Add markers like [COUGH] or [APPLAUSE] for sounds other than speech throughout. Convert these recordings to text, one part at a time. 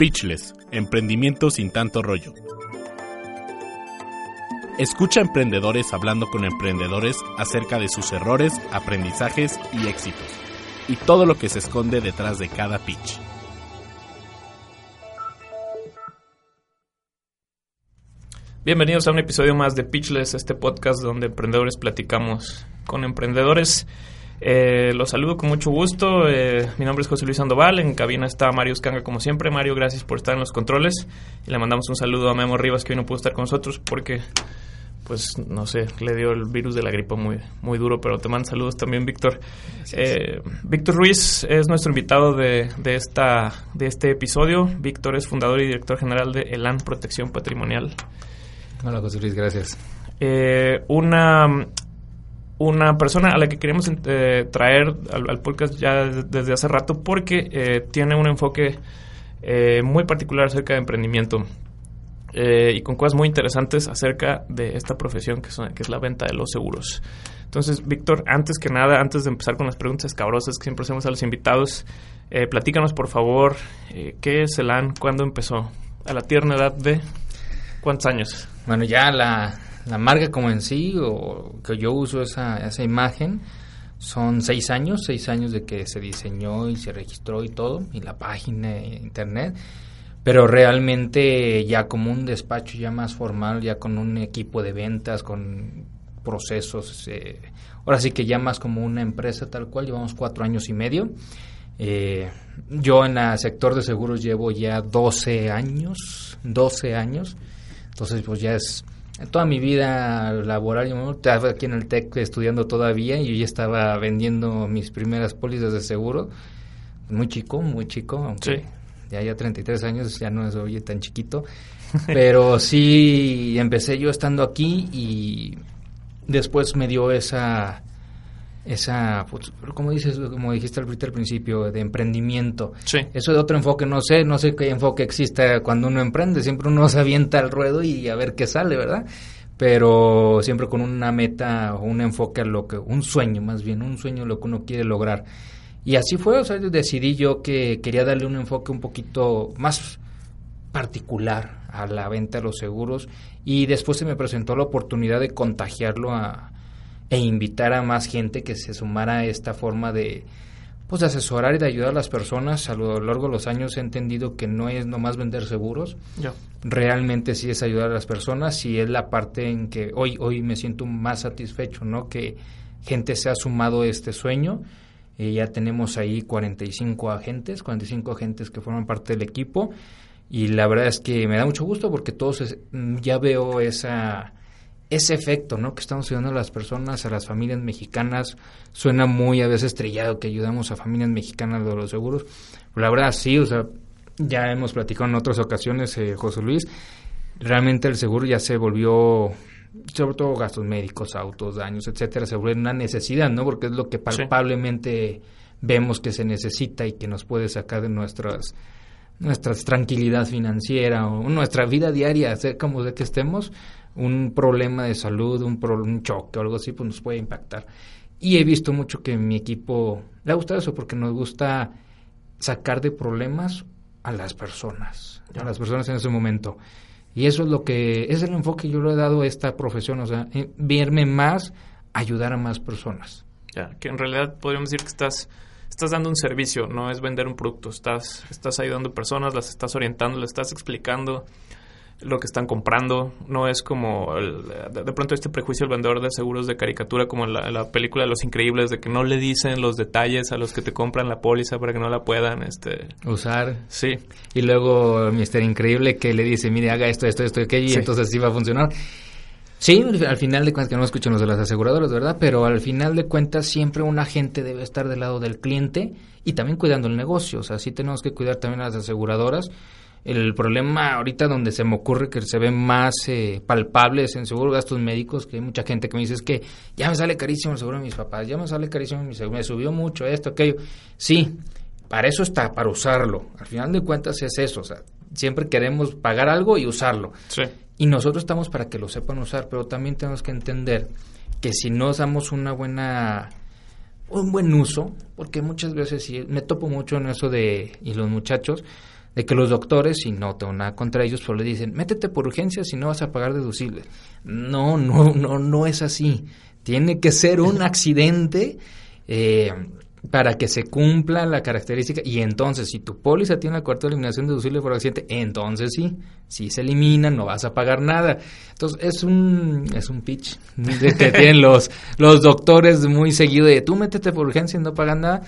Pitchless, emprendimiento sin tanto rollo. Escucha a emprendedores hablando con emprendedores acerca de sus errores, aprendizajes y éxitos, y todo lo que se esconde detrás de cada pitch. Bienvenidos a un episodio más de Pitchless, este podcast donde emprendedores platicamos con emprendedores. Eh, los saludo con mucho gusto. Eh, mi nombre es José Luis Sandoval. En cabina está Mario Escanga, como siempre. Mario, gracias por estar en los controles. Y le mandamos un saludo a Memo Rivas, que hoy no pudo estar con nosotros porque, pues, no sé, le dio el virus de la gripa muy, muy duro. Pero te mando saludos también, Víctor. Eh, Víctor Ruiz es nuestro invitado de, de, esta, de este episodio. Víctor es fundador y director general de ELAN Protección Patrimonial. Hola, José Luis, gracias. Eh, una, una persona a la que queremos eh, traer al, al, podcast ya desde hace rato porque eh, tiene un enfoque eh, muy particular acerca de emprendimiento eh, y con cosas muy interesantes acerca de esta profesión que, que es la venta de los seguros. Entonces, Víctor, antes que nada, antes de empezar con las preguntas escabrosas que siempre hacemos a los invitados, platícanos por favor qué es el AN, cuándo empezó, a la tierna edad de cuántos años. Bueno, ya la, la marca como en sí, o que yo uso esa, esa imagen, son seis años, seis años de que se diseñó y se registró y todo, y la página de internet, pero realmente ya como un despacho ya más formal, ya con un equipo de ventas, con procesos, eh, ahora sí que ya más como una empresa tal cual, llevamos cuatro años y medio. Eh, yo en el sector de seguros llevo ya 12 años, 12 años. Entonces, pues ya es toda mi vida laboral. Yo estaba aquí en el TEC estudiando todavía y yo ya estaba vendiendo mis primeras pólizas de seguro. Muy chico, muy chico, aunque sí. ya ya 33 años, ya no soy tan chiquito. [LAUGHS] Pero sí, empecé yo estando aquí y después me dio esa esa, pues, como dices, como dijiste al principio, de emprendimiento. Sí. Eso de otro enfoque, no sé, no sé qué enfoque existe cuando uno emprende, siempre uno se avienta al ruedo y a ver qué sale, ¿verdad? Pero siempre con una meta o un enfoque a lo que, un sueño más bien, un sueño lo que uno quiere lograr. Y así fue, o sea, decidí yo que quería darle un enfoque un poquito más particular a la venta de los seguros y después se me presentó la oportunidad de contagiarlo a e invitar a más gente que se sumara a esta forma de pues de asesorar y de ayudar a las personas. A lo largo de los años he entendido que no es nomás vender seguros, realmente sí es ayudar a las personas y es la parte en que hoy hoy me siento más satisfecho, ¿no? Que gente se ha sumado a este sueño. Eh, ya tenemos ahí 45 agentes, 45 agentes que forman parte del equipo y la verdad es que me da mucho gusto porque todos es, ya veo esa ese efecto, ¿no? Que estamos ayudando a las personas, a las familias mexicanas. Suena muy a veces estrellado que ayudamos a familias mexicanas de los seguros. Pero la verdad sí, o sea, ya hemos platicado en otras ocasiones, eh, José Luis, realmente el seguro ya se volvió, sobre todo gastos médicos, autos, daños, etcétera, se volvió una necesidad, ¿no? Porque es lo que palpablemente sí. vemos que se necesita y que nos puede sacar de nuestras nuestra tranquilidad financiera o nuestra vida diaria, sea como de que estemos, un problema de salud, un, pro, un choque o algo así, pues nos puede impactar. Y he visto mucho que mi equipo le ha gustado eso porque nos gusta sacar de problemas a las personas, a las personas en ese momento. Y eso es lo que, es el enfoque que yo le he dado a esta profesión, o sea, verme más, ayudar a más personas. Ya, que en realidad podríamos decir que estás estás dando un servicio, no es vender un producto, estás, estás ayudando personas, las estás orientando, les estás explicando lo que están comprando, no es como el, de pronto este prejuicio del vendedor de seguros de caricatura como la, la, película de Los Increíbles, de que no le dicen los detalles a los que te compran la póliza para que no la puedan este usar. Sí. Y luego Mister Increíble que le dice, mire, haga esto, esto, esto, aquello, sí. y entonces así va a funcionar. Sí, al final de cuentas, que no escuchan los de las aseguradoras, ¿verdad? Pero al final de cuentas siempre un agente debe estar del lado del cliente y también cuidando el negocio. O sea, sí tenemos que cuidar también a las aseguradoras. El problema ahorita donde se me ocurre que se ven más eh, palpables en seguro gastos médicos, que hay mucha gente que me dice es que ya me sale carísimo el seguro de mis papás, ya me sale carísimo mi seguro, me subió mucho esto, aquello. Sí, para eso está, para usarlo. Al final de cuentas es eso, o sea, siempre queremos pagar algo y usarlo. Sí. Y nosotros estamos para que lo sepan usar, pero también tenemos que entender que si no damos una buena un buen uso, porque muchas veces sí, me topo mucho en eso de, y los muchachos, de que los doctores, y no tengo nada contra ellos, pero le dicen, métete por urgencia si no vas a pagar deducible. No, no, no, no es así. Tiene que ser un [LAUGHS] accidente eh, para que se cumpla la característica. Y entonces, si tu póliza tiene la cuarta eliminación deducible por accidente, entonces sí, si se elimina, no vas a pagar nada. Entonces, es un, es un pitch que [LAUGHS] tienen los, los doctores muy seguido de tú métete por urgencia y no pagan nada.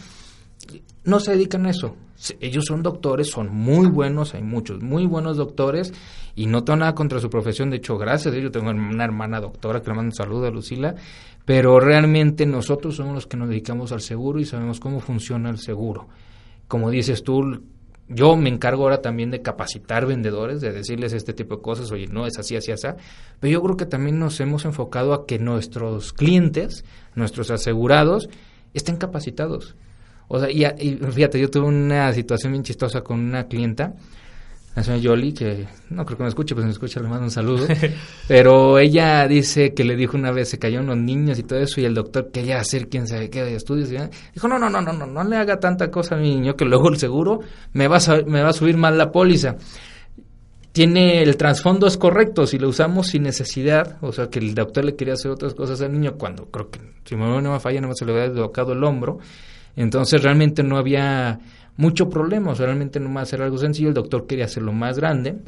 No se dedican a eso ellos son doctores, son muy buenos, hay muchos muy buenos doctores y no tengo nada contra su profesión, de hecho, gracias ellos tengo una hermana doctora que le mando un saludo a Lucila, pero realmente nosotros somos los que nos dedicamos al seguro y sabemos cómo funciona el seguro. Como dices tú, yo me encargo ahora también de capacitar vendedores, de decirles este tipo de cosas, oye, no es así, así, así, pero yo creo que también nos hemos enfocado a que nuestros clientes, nuestros asegurados, estén capacitados. O sea, y, fíjate, yo tuve una situación bien chistosa con una clienta, la señora Yoli, que no creo que me escuche, pues me escucha, le mando un saludo. [LAUGHS] pero ella dice que le dijo una vez, se cayó los niños y todo eso, y el doctor quería hacer quién sabe qué de estudios. Y dijo, no, no, no, no, no, no le haga tanta cosa a mi niño que luego el seguro me va a, me va a subir mal la póliza. Tiene, el trasfondo es correcto, si lo usamos sin necesidad, o sea, que el doctor le quería hacer otras cosas al niño, cuando creo que, si no me falla, no se le había deslocado el hombro, entonces realmente no había mucho problema, o sea, realmente nomás era algo sencillo, el doctor quería hacerlo más grande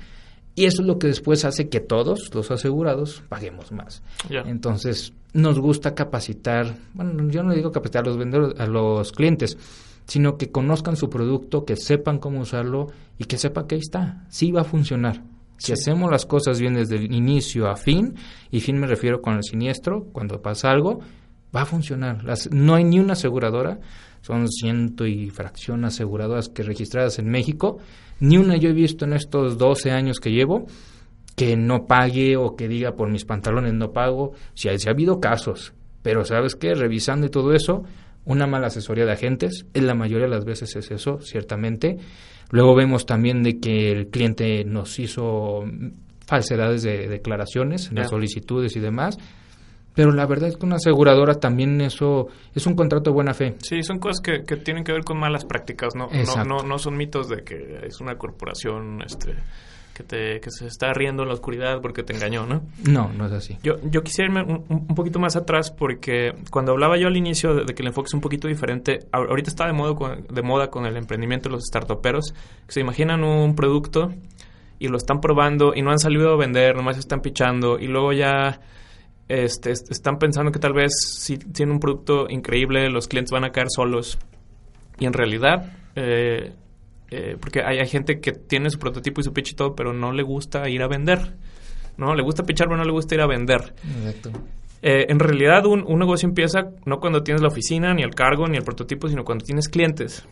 y eso es lo que después hace que todos los asegurados paguemos más. Entonces nos gusta capacitar, bueno, yo no digo capacitar a los vendedores, a los clientes, sino que conozcan su producto, que sepan cómo usarlo y que sepan que ahí está, sí va a funcionar. Si hacemos las cosas bien desde el inicio a fin, y fin me refiero con el siniestro, cuando pasa algo, va a funcionar. Las, no hay ni una aseguradora son ciento y fracción aseguradoras que registradas en México. Ni una yo he visto en estos 12 años que llevo que no pague o que diga por mis pantalones no pago. Si ha, si ha habido casos, pero ¿sabes qué? Revisando y todo eso, una mala asesoría de agentes, en la mayoría de las veces es eso, ciertamente. Luego vemos también de que el cliente nos hizo falsedades de declaraciones, de solicitudes y demás pero la verdad es que una aseguradora también eso es un contrato de buena fe. Sí, son cosas que, que tienen que ver con malas prácticas, ¿no? No, no, no son mitos de que es una corporación este, que, te, que se está riendo en la oscuridad porque te engañó, ¿no? No, no es así. Yo, yo quisiera irme un, un poquito más atrás porque cuando hablaba yo al inicio de, que el enfoque es un poquito diferente, ahorita está de, modo con, de moda con el emprendimiento de los startuperos, que se imaginan un producto y lo están probando y no han salido a vender, nomás están pichando y luego ya este, están pensando que tal vez si tienen un producto increíble, los clientes van a caer solos. Y en realidad, eh, eh, porque hay, hay, gente que tiene su prototipo y su pitch y todo, pero no le gusta ir a vender. ¿no? Le gusta pichar, pero no le gusta ir a vender. Eh, en realidad, un, un negocio empieza no cuando tienes la oficina, ni el cargo, ni el prototipo, sino cuando tienes clientes.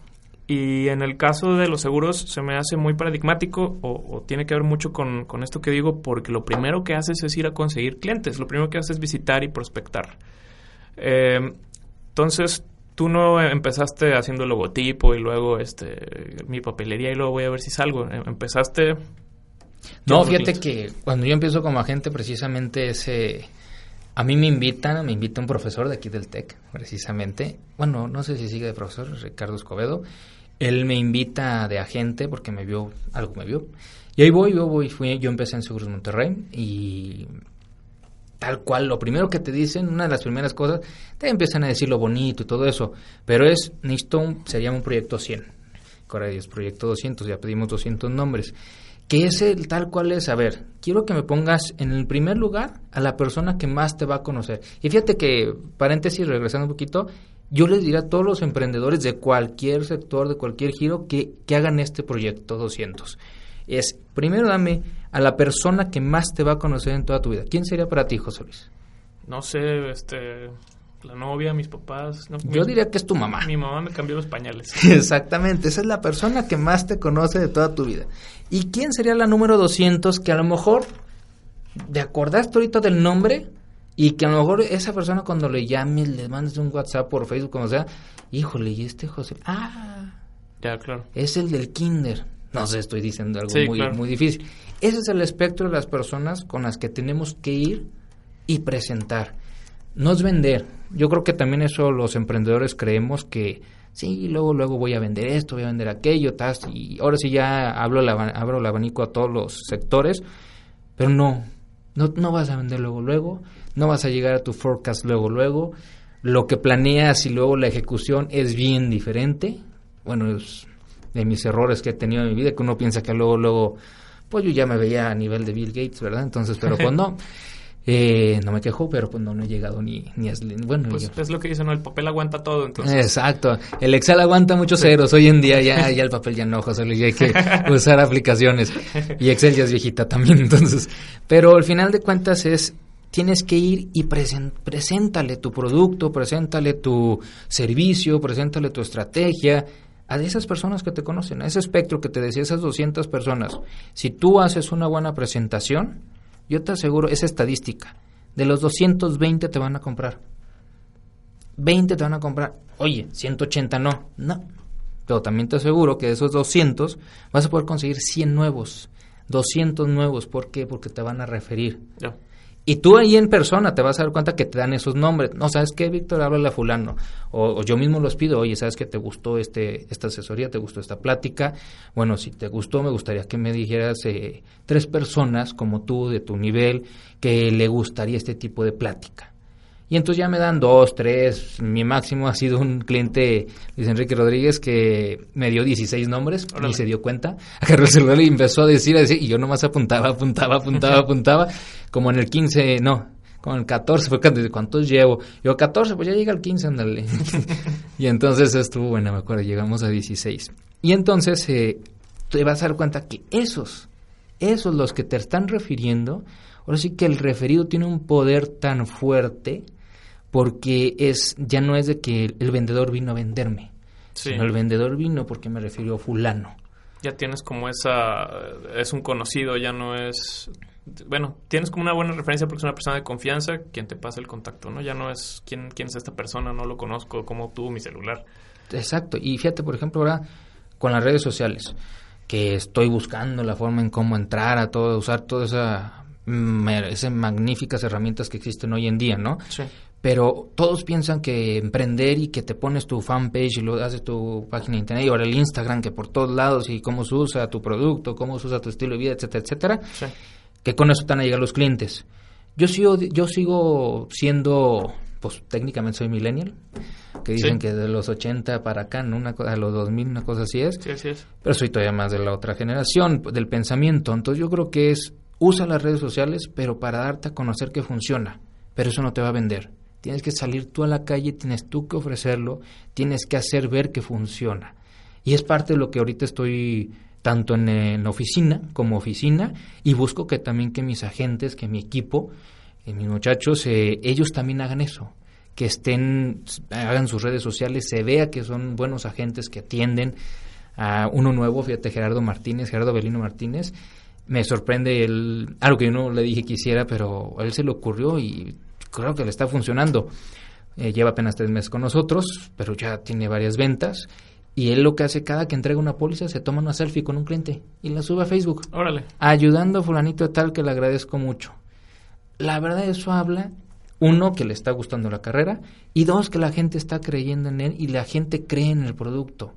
Y en el caso de los seguros se me hace muy paradigmático o, tiene que ver mucho con, esto que digo porque lo primero que haces es ir a conseguir clientes, lo primero que haces es visitar y prospectar. Eh, entonces, tú no empezaste haciendo el logotipo y luego este mi papelería y luego voy a ver si salgo. Em, empezaste... No, fíjate que cuando yo empiezo como agente precisamente ese... A mí me invitan, me invita un profesor de aquí del TEC, precisamente. Bueno, no sé si sigue de profesor, Ricardo Escobedo. Él me invita de agente porque me vio, algo me vio. Y ahí voy, yo voy, fui, yo empecé en Seguros Monterrey y tal cual, lo primero que te dicen, una de las primeras cosas, te empiezan a decir lo bonito y todo eso, pero es, necesito, se llama un proyecto 100, ahora es proyecto 200, ya pedimos 200 nombres, que es el tal cual es, a ver, quiero que me pongas en el primer lugar a la persona que más te va a conocer. Y fíjate que, paréntesis, regresando un poquito, yo les diría a todos los emprendedores de cualquier sector, de cualquier giro, que, que hagan este proyecto 200. Es, primero dame a la persona que más te va a conocer en toda tu vida. ¿Quién sería para ti, José Luis? No sé, este, la novia, mis papás. Yo diría que es tu mamá. Mi mamá me cambió los pañales. [LAUGHS] Exactamente, esa es la persona que más te conoce de toda tu vida. ¿Y quién sería la número 200 que a lo mejor, de acordaste ahorita del nombre, y que a lo mejor esa persona cuando le llames, le mandes un WhatsApp por Facebook, como sea, híjole, ¿y este José? Ah, ya, claro. Es el del kinder. No sé, estoy diciendo algo muy, muy difícil. Ese es el espectro de las personas con las que tenemos que ir y presentar. no es vender. Yo creo que también eso los emprendedores creemos que sí, luego luego voy a vender esto, voy a vender aquello, tas, y ahora sí ya hablo el, abro el abanico a todos los sectores, pero no, no, no vas a vender luego luego, no vas a llegar a tu forecast luego luego, lo que planeas y luego la ejecución es bien diferente. Bueno, es de mis errores que he tenido en mi vida, que uno piensa que luego, luego, pues yo ya me veía a nivel de Bill Gates, ¿verdad? Entonces, pero pues no. [LAUGHS] Eh, no me quejo, pero pues no, no he llegado ni, ni a... Bueno, pues es lo que dicen, ¿no? El papel aguanta todo, entonces. Exacto. El Excel aguanta muchos ceros. Hoy en día ya, [LAUGHS] ya el papel ya no, José ya hay que usar aplicaciones. Y Excel ya es viejita también, [LAUGHS] entonces. Pero al final de cuentas es tienes que ir y preséntale tu producto, preséntale tu servicio, preséntale tu estrategia a esas personas que te conocen, a ese espectro que te decía, esas 200 personas. Si tú haces una buena presentación, yo te aseguro, esa estadística, de los 220 te van a comprar. 20 te van a comprar. Oye, 180 no. No. Pero también te aseguro que de esos 200 vas a poder conseguir 100 nuevos. 200 nuevos. ¿Por qué? Porque te van a referir. Y tú ahí en persona te vas a dar cuenta que te dan esos nombres. No, ¿sabes qué, Víctor? Háblale a fulano. O, yo mismo los pido, oye, ¿sabes qué te gustó este, esta asesoría? ¿Te gustó esta plática? Bueno, si te gustó, me gustaría que me dijeras eh, tres personas como tú, de tu nivel, que le gustaría este tipo de plática. Y entonces ya me dan dos, tres. Mi máximo ha sido un cliente, Luis Enrique Rodríguez, que me dio 16 nombres y se dio cuenta. [LAUGHS] Agarró el celular y empezó a decir, a decir, y yo nomás apuntaba, apuntaba, apuntaba, [LAUGHS] apuntaba. Como en el 15, no, como en el 14 fue cuando, ¿cuántos llevo? Yo 14, pues ya llega el 15, ándale. [LAUGHS] y entonces estuvo bueno, me acuerdo, llegamos a 16. Y entonces eh, te vas a dar cuenta que esos, esos los que te están refiriendo, ahora sí que el referido tiene un poder tan fuerte porque es ya no es de que el, vendedor vino a venderme, sino el vendedor vino porque me refirió a fulano. Ya tienes como esa, es un conocido, ya no es, bueno, tienes como una buena referencia porque es una persona de confianza quien te pasa el contacto, ¿no? Ya no es quién, quién es esta persona, no lo conozco, como tú, mi celular. Exacto, y fíjate, por ejemplo, ahora con las redes sociales, que estoy buscando la forma en cómo entrar a todo, usar todas esa, mm, esas magníficas herramientas que existen hoy en día, ¿no? Sí pero todos piensan que emprender y que te pones tu fanpage y lo haces tu página de internet y ahora el Instagram que por todos lados y cómo se usa tu producto, cómo se usa tu estilo de vida, etcétera, etcétera, que con eso están a llegar los clientes. Yo sigo, yo sigo siendo, pues técnicamente soy millennial, que dicen que de los 80 para acá, ¿no? una a los 2000, una cosa así es. Sí, así es. Pero soy todavía más de la otra generación, del pensamiento. Entonces yo creo que es, usa las redes sociales, pero para darte a conocer que funciona. Pero eso no te va a vender Tienes que salir tú a la calle, tienes tú que ofrecerlo, tienes que hacer ver que funciona. Y es parte de lo que ahorita estoy tanto en, la oficina como oficina y busco que también que mis agentes, que mi equipo, que mis muchachos, eh, ellos también hagan eso, que estén, hagan sus redes sociales, se vea que son buenos agentes que atienden a uno nuevo, fíjate Gerardo Martínez, Gerardo Belino Martínez, me sorprende el, algo que yo no le dije que hiciera, pero a él se le ocurrió y creo que le está funcionando. Eh, lleva apenas tres meses con nosotros, pero ya tiene varias ventas. Y él lo que hace cada que entrega una póliza, se toma una selfie con un cliente y la sube a Facebook. Órale. Ayudando a fulanito tal que le agradezco mucho. La verdad eso habla, uno, que le está gustando la carrera y dos, que la gente está creyendo en él y la gente cree en el producto.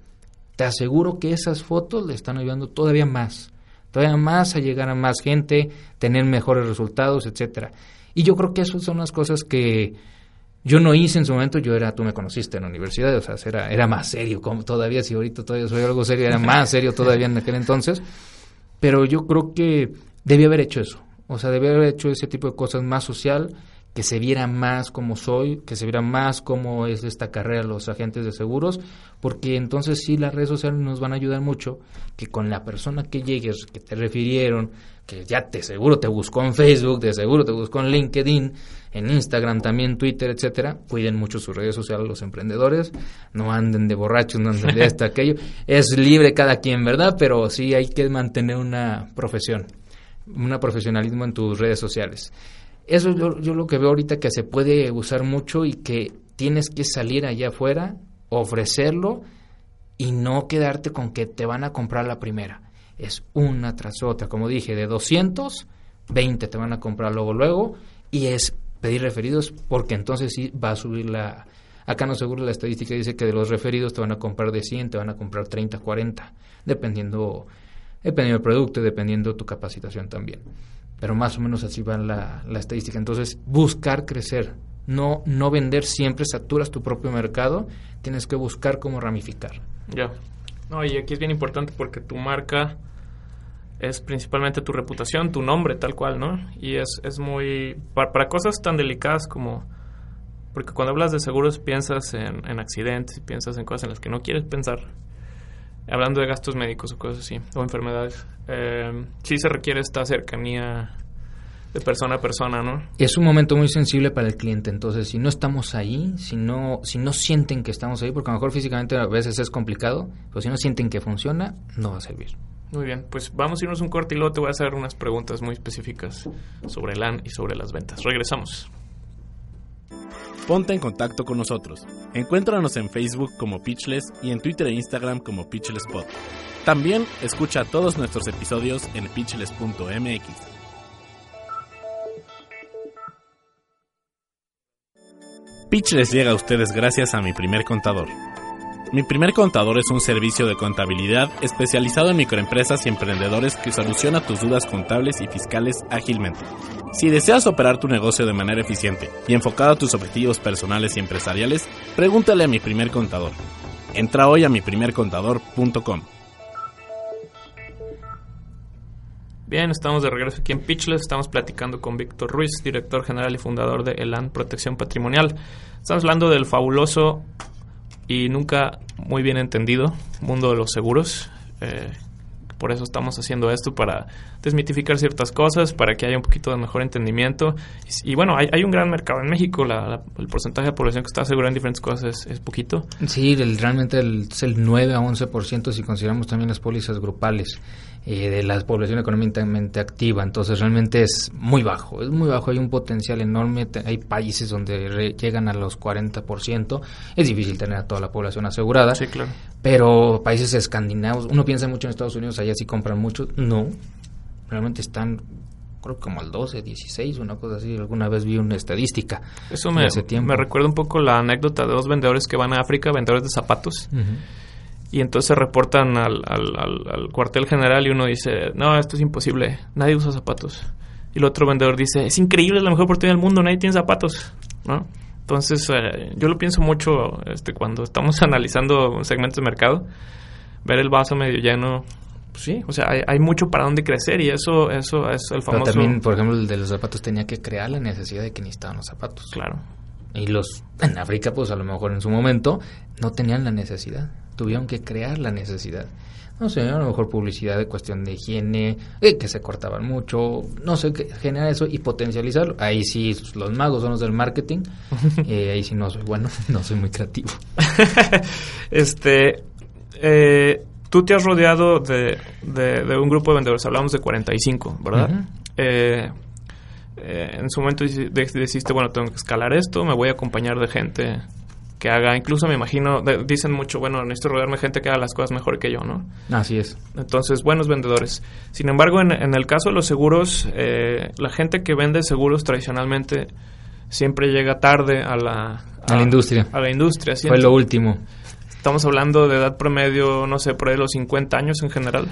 Te aseguro que esas fotos le están ayudando todavía más, todavía más a llegar a más gente, tener mejores resultados, etcétera. Y yo creo que esas son las cosas que yo no hice en su momento. Yo era, tú me conociste en la universidad, o sea, era, era más serio, como todavía, si ahorita todavía soy algo serio, era más serio todavía en aquel entonces. Pero yo creo que debía haber hecho eso. O sea, debía haber hecho ese tipo de cosas más social, que se viera más como soy, que se viera más cómo es esta carrera los agentes de seguros, porque entonces sí las redes sociales nos van a ayudar mucho, que con la persona que llegues, que te refirieron, que ya te seguro te buscó en Facebook, de seguro te buscó en LinkedIn, en Instagram también, Twitter, etcétera, cuiden mucho sus redes sociales los emprendedores, no anden de borrachos, no anden de esto, [LAUGHS] aquello, es libre cada quien, ¿verdad? Pero sí hay que mantener una profesión, un profesionalismo en tus redes sociales. Eso es yo, yo lo que veo ahorita que se puede usar mucho y que tienes que salir allá afuera, ofrecerlo y no quedarte con que te van a comprar la primera es una tras otra. Como dije, de 200, 20 te van a comprar luego, luego, y es pedir referidos porque entonces sí va a subir la... Acá no seguro la estadística dice que de los referidos te van a comprar de 100, te van a comprar 30, 40, dependiendo, dependiendo del producto dependiendo tu capacitación también. Pero más o menos así va la, la estadística. Entonces, buscar crecer, no, no vender siempre, saturas tu propio mercado, tienes que buscar cómo ramificar. Ya. No, y aquí es bien importante porque tu marca es principalmente tu reputación, tu nombre, tal cual, ¿no? Y es, es muy... Para, cosas tan delicadas como... Porque cuando hablas de seguros piensas en, en accidentes piensas en cosas en las que no quieres pensar. Hablando de gastos médicos o cosas así, o enfermedades. Eh, sí se requiere esta cercanía de persona a persona, ¿no? Es un momento muy sensible para el cliente, entonces si no estamos ahí, si no, si no sienten que estamos ahí, porque a lo mejor físicamente a veces es complicado, pero si no sienten que funciona, no va a servir. Muy bien, pues vamos a irnos un corte y luego te voy a hacer unas preguntas muy específicas sobre el LAN y sobre las ventas. Regresamos. Ponte en contacto con nosotros. Encuéntranos en Facebook como Pitchless y en Twitter e Instagram como PitchlessPod. También escucha todos nuestros episodios en pitchless.mx. Pitch les llega a ustedes gracias a mi primer contador. Mi primer contador es un servicio de contabilidad especializado en microempresas y emprendedores que soluciona tus dudas contables y fiscales ágilmente. Si deseas operar tu negocio de manera eficiente y enfocado a tus objetivos personales y empresariales, pregúntale a mi primer contador. Entra hoy a miprimercontador.com. Bien, estamos de regreso aquí en Pitchless. Estamos platicando con Víctor Ruiz, director general y fundador de Elan Protección Patrimonial. Estamos hablando del fabuloso y nunca muy bien entendido mundo de los seguros. Eh, por eso estamos haciendo esto, para desmitificar ciertas cosas, para que haya un poquito de mejor entendimiento. Y, bueno, hay, un gran mercado en México, el porcentaje de población que está asegurada en diferentes cosas es, poquito. Sí, realmente es el 9 a 11% si consideramos también las pólizas grupales. Eh, de la población económicamente activa. Entonces realmente es muy bajo, es muy bajo, hay un potencial enorme, hay países donde llegan a los 40%, es difícil tener a toda la población asegurada, sí, claro. Pero países escandinavos, uno piensa mucho en Estados Unidos, allá sí compran mucho, no, realmente están creo como al 12, 16, una cosa así. Alguna vez vi una estadística. Eso me, me recuerda un poco la anécdota de dos vendedores que van a África, vendedores de zapatos y entonces reportan al, al, cuartel general y uno dice, no, esto es imposible, nadie usa zapatos. Y el otro vendedor dice, es increíble, es la mejor oportunidad del mundo, nadie tiene zapatos, ¿no? Entonces, eh, yo lo pienso mucho este, cuando estamos [LAUGHS] analizando un segmento de mercado, ver el vaso medio lleno, pues sí, o sea, hay, hay, mucho para dónde crecer y eso, eso es el famoso... Pero también, por ejemplo, el de los zapatos tenía que crear la necesidad de que necesitaban los zapatos. Claro. Y los en África, pues a lo mejor en su momento, no tenían la necesidad tuvieron que crear la necesidad. No sé, a lo mejor publicidad de cuestión de higiene, eh, que se cortaban mucho, no sé, generar eso y potencializarlo. Ahí sí, los magos son los del marketing, [LAUGHS] eh, ahí sí no soy bueno, [LAUGHS] no soy muy creativo. [LAUGHS] este, eh, tú te has rodeado de, de, un grupo de vendedores, hablamos de 45, ¿verdad? en su momento decidiste, bueno, tengo que escalar esto, me voy a acompañar de gente que haga, incluso me imagino, dicen mucho, bueno, necesito rodearme gente que haga las cosas mejor que yo, ¿no? Así es. Entonces, buenos vendedores. Sin embargo, en, el caso de los seguros, eh, la gente que vende seguros tradicionalmente siempre llega tarde a la... A, la industria. A la industria, Fue lo último. Estamos hablando de edad promedio, no sé, por ahí los 50 años en general.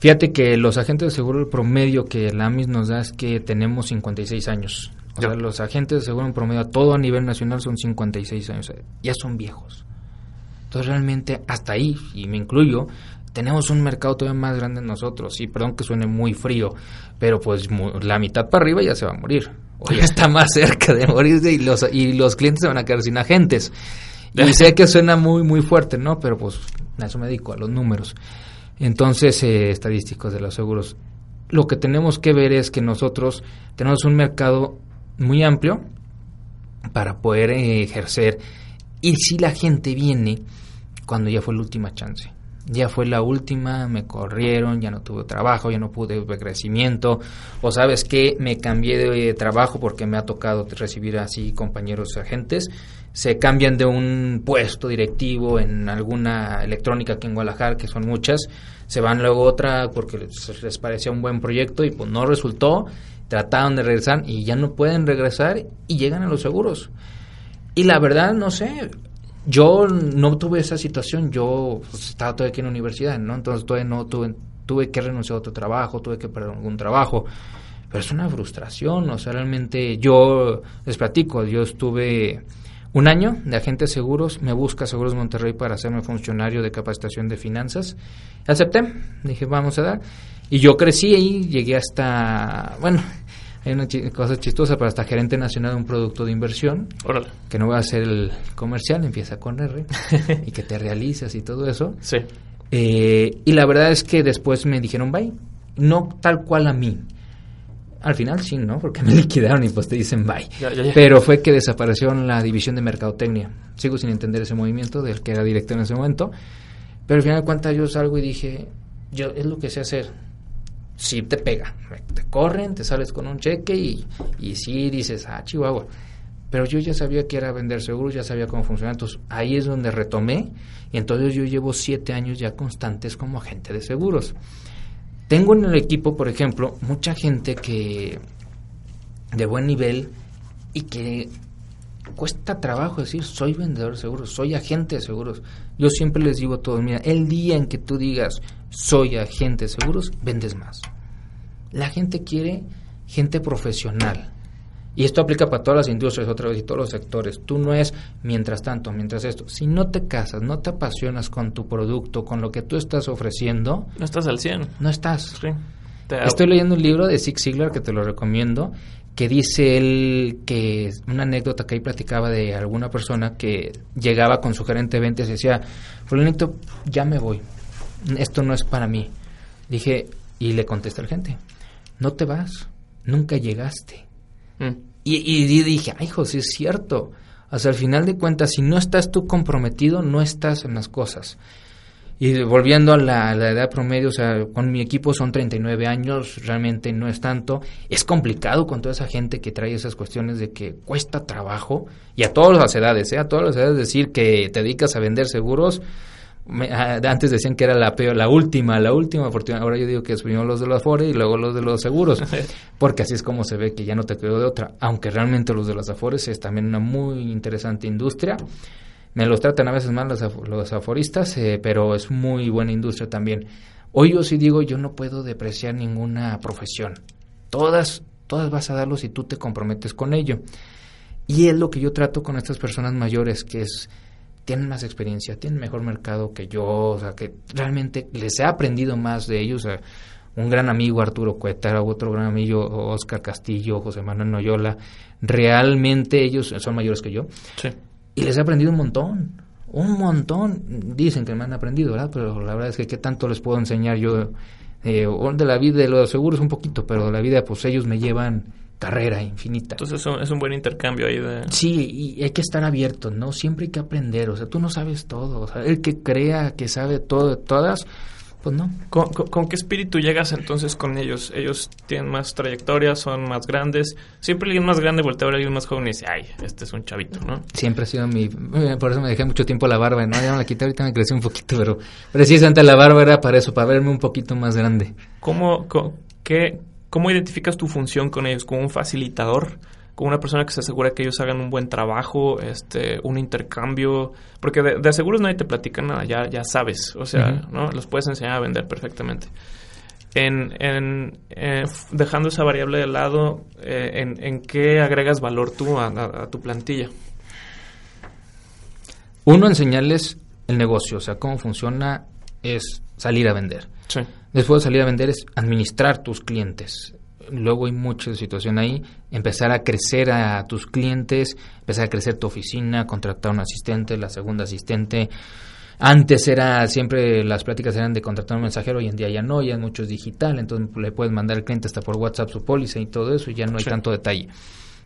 Fíjate que los agentes de seguro, el promedio que la AMIS nos da es que tenemos 56 años. O sea, los agentes de seguro en promedio, todo a nivel nacional, son 56 años. Ya son viejos. Entonces, realmente, hasta ahí, y me incluyo, tenemos un mercado todavía más grande en nosotros. Sí, perdón que suene muy frío, pero pues la mitad para arriba ya se va a morir. O ya [LAUGHS] está más cerca de morirse y los, y los clientes se van a quedar sin agentes. Y sé que suena muy, muy fuerte, ¿no? Pero pues a eso me dedico, a los números. Entonces, eh, estadísticos de los seguros. Lo que tenemos que ver es que nosotros tenemos un mercado muy amplio para poder eh, ejercer. Y si la gente viene cuando ya fue la última chance. Ya fue la última, me corrieron, ya no tuve trabajo, ya no pude crecimiento, o sabes que me cambié de trabajo porque me ha tocado recibir así compañeros agentes, se cambian de un puesto directivo en alguna electrónica aquí en Guadalajara, que son muchas, se van luego otra porque les, les parecía un buen proyecto y pues no resultó, trataron de regresar y ya no pueden regresar y llegan a los seguros. Y la verdad, no sé, yo no tuve esa situación, yo pues, estaba todavía aquí en la universidad, ¿no? Entonces todavía no tuve, tuve que renunciar a otro trabajo, tuve que perder algún trabajo, pero es una frustración, o sea, realmente yo les platico, yo estuve un año de agente de seguros, me busca Seguros Monterrey para hacerme funcionario de capacitación de finanzas. Acepté, dije, vamos a dar. Y yo crecí ahí, llegué hasta, bueno, hay una cosa chistosa, para hasta gerente nacional de un producto de inversión, Órale. que no va a ser el comercial, empieza con R, [LAUGHS] y que te realizas y todo eso. Sí. Eh, y la verdad es que después me dijeron, bye, no tal cual a mí. Al final sí, ¿no? Porque me [LAUGHS] liquidaron y pues te dicen bye. Ya, ya, ya. Pero fue que desapareció la división de mercadotecnia. Sigo sin entender ese movimiento del que era director en ese momento. Pero al final de cuentas yo salgo y dije, yo es lo que sé hacer. Sí te pega, te corren, te sales con un cheque y, y sí dices, ah, Chihuahua. Pero yo ya sabía que era vender seguros, ya sabía cómo funcionaba. Entonces ahí es donde retomé y entonces yo llevo siete años ya constantes como agente de seguros. Tengo en el equipo, por ejemplo, mucha gente que de buen nivel y que cuesta trabajo decir soy vendedor de seguros, soy agente de seguros. Yo siempre les digo a todos, mira, el día en que tú digas soy agente de seguros, vendes más. La gente quiere gente profesional. Y esto aplica para todas las industrias otra vez y todos los sectores. Tú no es mientras tanto, mientras esto. Si no te casas, no te apasionas con tu producto, con lo que tú estás ofreciendo, No estás al 100. no estás. Sí. Estoy leyendo un libro de Zig Ziglar que te lo recomiendo, que dice él que una anécdota que ahí platicaba de alguna persona que llegaba con su gerente de ventas y decía, fulanito, ya me voy, esto no es para mí. Dije, y le contesta el gente, no te vas, nunca llegaste. Mm. Y, y dije, ay, José, es cierto. Sea, al final de cuentas, si no estás tú comprometido, no estás en las cosas. Y volviendo a la, a la edad promedio, o sea, con mi equipo son 39 años, realmente no es tanto. Es complicado con toda esa gente que trae esas cuestiones de que cuesta trabajo, y a todas las edades, ¿eh? a todas las edades decir que te dedicas a vender seguros. me- ah, antes decían que era la peor, la última, la última oportunidad. Ahora yo digo que es primero los de los Afore y luego los de los seguros, [LAUGHS] porque así es como se ve que ya no te quedó de otra. Aunque realmente los de los Afores es también una muy interesante industria. Me los tratan a veces mal los, los aforistas, eh, pero es muy buena industria también. Hoy yo sí digo, yo no puedo depreciar ninguna profesión. Todas, todas vas a darlo si tú te comprometes con ello. Y es lo que yo trato con estas personas mayores, que es, tienen más experiencia, tienen mejor mercado que yo, o sea, que realmente les he aprendido más de ellos. un gran amigo Arturo Cuetara, otro gran amigo Oscar Castillo, José Manuel Noyola, realmente ellos son mayores que yo Sí. Y les he aprendido un montón, un montón. Dicen que me han aprendido, ¿verdad? Pero la verdad es que qué tanto les puedo enseñar yo eh, de la vida, de los seguros un poquito, pero de la vida pues ellos me llevan carrera infinita. Entonces es un, es un buen intercambio ahí de... Sí, y hay que estar abiertos, ¿no? Siempre hay que aprender, o sea, tú no sabes todo, o sea, el que crea que sabe todo de todas, pues no. ¿Con, con- con qué espíritu llegas entonces con ellos? Ellos tienen más trayectoria, son más grandes. Siempre alguien más grande voltea a ver a alguien más joven y dice, ay, este es un chavito, ¿no? Siempre ha sido mi... eh, Por eso me dejé mucho tiempo la barba, ¿no? Ya me la quité, ahorita me creció un poquito, pero precisamente la barba era para eso, para verme un poquito más grande. ¿Cómo, co- qué, ¿Cómo identificas tu función con ellos? ¿Como un facilitador? ¿Como una persona que se asegura que ellos hagan un buen trabajo? este ¿Un intercambio? Porque de, de seguros nadie te platica nada, ya, ya sabes. O sea. ¿no? Los puedes enseñar a vender perfectamente. En, en, eh, dejando esa variable de lado, eh, en, ¿en qué agregas valor tú a, a- a tu plantilla? Uno, enseñarles el negocio, o sea, cómo funciona es salir a vender. Sí. Después de salir a vender es administrar tus clientes. Luego hay mucha situación ahí. Empezar a crecer a tus clientes, empezar a crecer tu oficina, contratar un asistente, la segunda asistente. Antes era siempre las pláticas eran de contratar un mensajero, hoy en día ya no, ya es mucho es digital, entonces le puedes mandar al cliente hasta por WhatsApp su póliza y todo eso, y ya no hay tanto detalle.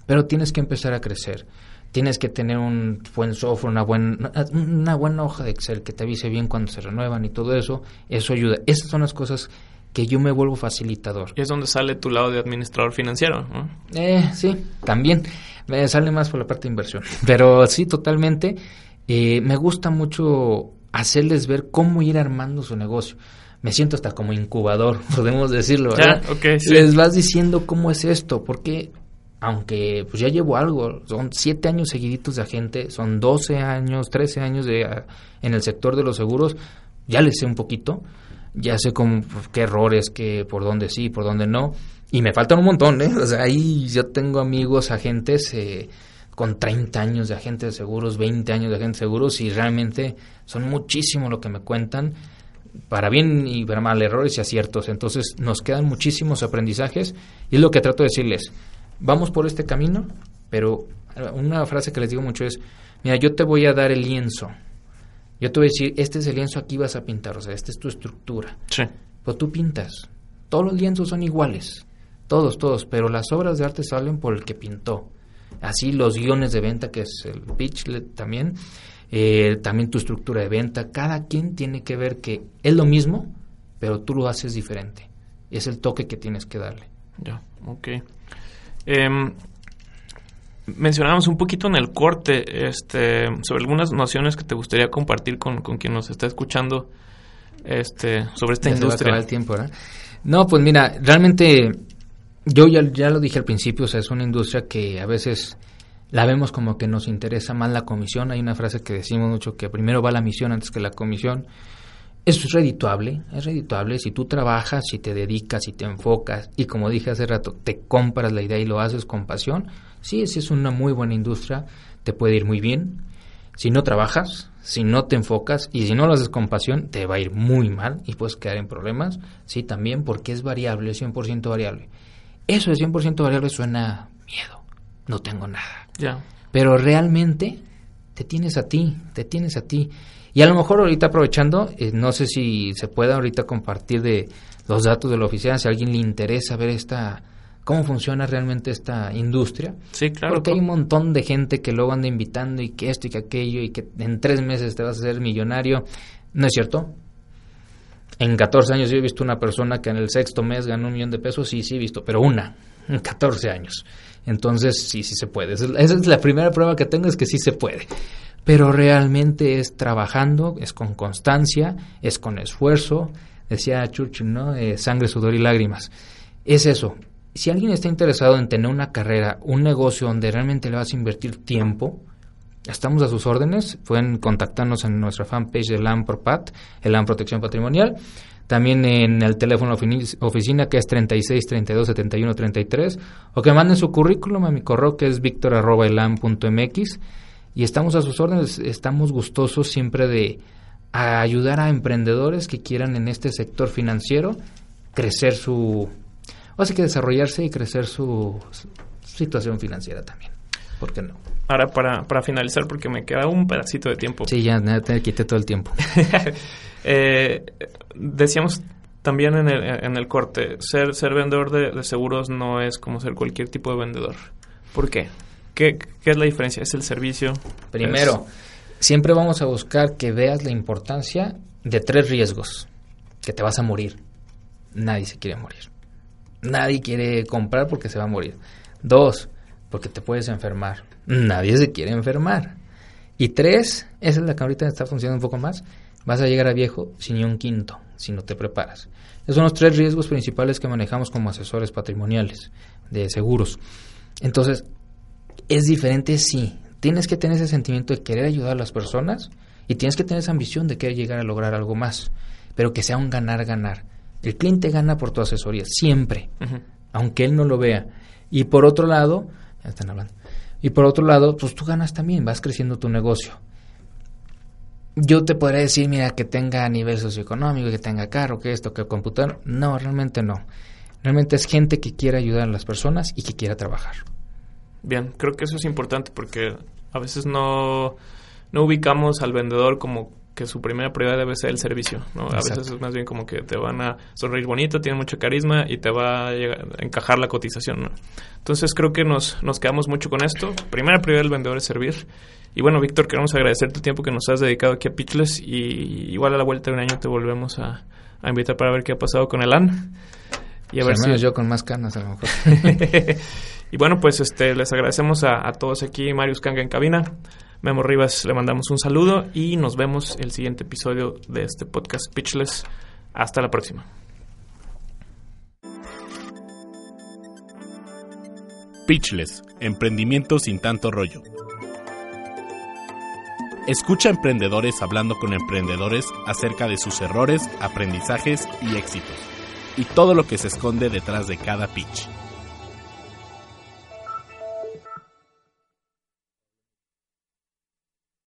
Pero tienes que empezar a crecer. Tienes que tener un buen software, una, buena una buena hoja de Excel que te avise bien cuando se renuevan y todo eso. Eso ayuda. Esas son las cosas que yo me vuelvo facilitador. Y es donde sale tu lado de administrador financiero, ¿no? Eh, sí, también. Me sale más por la parte de inversión. [LAUGHS] Pero sí, totalmente. Eh, me gusta mucho hacerles ver cómo ir armando su negocio. Me siento hasta como incubador, [LAUGHS] podemos decirlo, ¿verdad? Les vas diciendo cómo es esto, porque aunque pues ya llevo algo, son siete años seguiditos de agente, son 12 años, 13 años de, en el sector de los seguros, ya les sé un poquito, ya sé cómo, pues, qué errores, qué, por dónde sí, por dónde no, y me faltan un montón, ¿eh? O sea, ahí yo tengo amigos, agentes, eh, con 30 años de agentes de seguros, 20 años de agentes de seguros, y realmente son muchísimo lo que me cuentan, para bien y para mal, errores y aciertos. Entonces, nos quedan muchísimos aprendizajes, y es lo que trato de decirles. Vamos por este camino, pero una frase que les digo mucho es, mira, yo te voy a dar el lienzo, yo te voy a decir, este es el lienzo, aquí vas a pintar, o sea, esta es tu estructura. Sí. Pues tú pintas. Todos los lienzos son iguales, todos, todos, pero las obras de arte salen por el que pintó. Así los guiones de venta, que es el pitch también, eh, también tu estructura de venta, cada quien tiene que ver que es lo mismo, pero tú lo haces diferente. Es el toque que tienes que darle. Ya, ok. Eh, mencionábamos un poquito en el corte este, sobre algunas nociones que te gustaría compartir con, quien nos está escuchando este, sobre esta industria. el tiempo, No, pues mira, realmente yo ya, ya lo dije al principio, o sea, es una industria que a veces la vemos como que nos interesa más la comisión. Hay una frase que decimos mucho que primero va la misión antes que la comisión. Eso es redituable, es redituable si tú trabajas, si te dedicas, si te enfocas y como dije hace rato, te compras la idea y lo haces con pasión, sí, si es una muy buena industria, te puede ir muy bien. Si no trabajas, si no te enfocas y si no lo haces con pasión, te va a ir muy mal y puedes quedar en problemas. Sí, también porque es variable, es 100% variable. Eso de 100% variable suena miedo, no tengo nada. Ya. Pero realmente te tienes a ti, te tienes a ti. Y a lo mejor ahorita aprovechando, eh, no sé si se puede ahorita compartir de los datos de la oficina, si a alguien le interesa ver esta cómo funciona realmente esta industria. Sí, claro. Porque hay un montón de gente que luego anda invitando y que esto y que aquello y que en tres meses te vas a hacer millonario. No es cierto. En 14 años yo he visto una persona que en el sexto mes ganó un millón de pesos, sí, sí he visto, pero una, en 14 años. Entonces, sí, sí se puede. Esa es la primera prueba que tengo, es que sí se puede pero realmente es trabajando, es con constancia, es con esfuerzo, decía Churchill, ¿no? Eh, sangre, sudor y lágrimas. Es eso. Si alguien está interesado en tener una carrera, un negocio donde realmente le vas a invertir tiempo, estamos a sus órdenes. Pueden contactarnos en nuestra fanpage de LAM por PAT, el LAM Protección Patrimonial. También en el teléfono oficina que es 36 32 71 33 o que manden su currículum a mi correo que es victor.elam.mx y estamos a sus órdenes, estamos gustosos siempre de ayudar a emprendedores que quieran en este sector financiero crecer su, sea que desarrollarse y crecer su, situación financiera también. ¿Por qué no? Ahora, para, para finalizar, porque me queda un pedacito de tiempo. Sí, ya, te quité todo el tiempo. [LAUGHS] eh, decíamos también en el, en el corte, ser, ser vendedor de, de, seguros no es como ser cualquier tipo de vendedor. ¿Por qué? ¿Qué, es la diferencia? ¿Es el servicio? Primero, siempre vamos a buscar que veas la importancia de tres riesgos. Que te vas a morir. Nadie se quiere morir. Nadie quiere comprar porque se va a morir. Dos, porque te puedes enfermar. Nadie se quiere enfermar. Y tres, esa es la que ahorita está funcionando un poco más, vas a llegar a viejo sin ni un quinto, si no te preparas. Esos son los tres riesgos principales que manejamos como asesores patrimoniales de seguros. Entonces, es diferente, sí. Tienes que tener ese sentimiento de querer ayudar a las personas y tienes que tener esa ambición de querer llegar a lograr algo más, pero que sea un ganar-ganar. El cliente gana por tu asesoría, siempre, aunque él no lo vea. Y por otro lado, ya están hablando, y por otro lado, pues tú ganas también, vas creciendo tu negocio. Yo te podría decir, mira, que tenga nivel socioeconómico, que tenga carro, que esto, que computador. No, realmente no. Realmente es gente que quiere ayudar a las personas y que quiera trabajar. Bien, creo que eso es importante porque a veces no, no ubicamos al vendedor como que su primera prioridad debe ser el servicio, ¿no? A veces es más bien como que te van a sonreír bonito, tiene mucho carisma y te va a, encajar la cotización, ¿no? Entonces creo que nos, nos quedamos mucho con esto. Primera prioridad del vendedor es servir. Y bueno, Víctor, queremos agradecer tu tiempo que nos has dedicado aquí a Pitches y igual a la vuelta de un año te volvemos a, invitar para ver qué ha pasado con el AN. Y a ver si... yo con más canas a lo mejor. [LAUGHS] Y bueno, pues este les agradecemos a, todos aquí, Marius Kanga en cabina, Memo Rivas le mandamos un saludo y nos vemos el siguiente episodio de este podcast Pitchless. Hasta la próxima. Pitchless, emprendimiento sin tanto rollo. Escucha emprendedores hablando con emprendedores acerca de sus errores, aprendizajes y éxitos, y todo lo que se esconde detrás de cada pitch.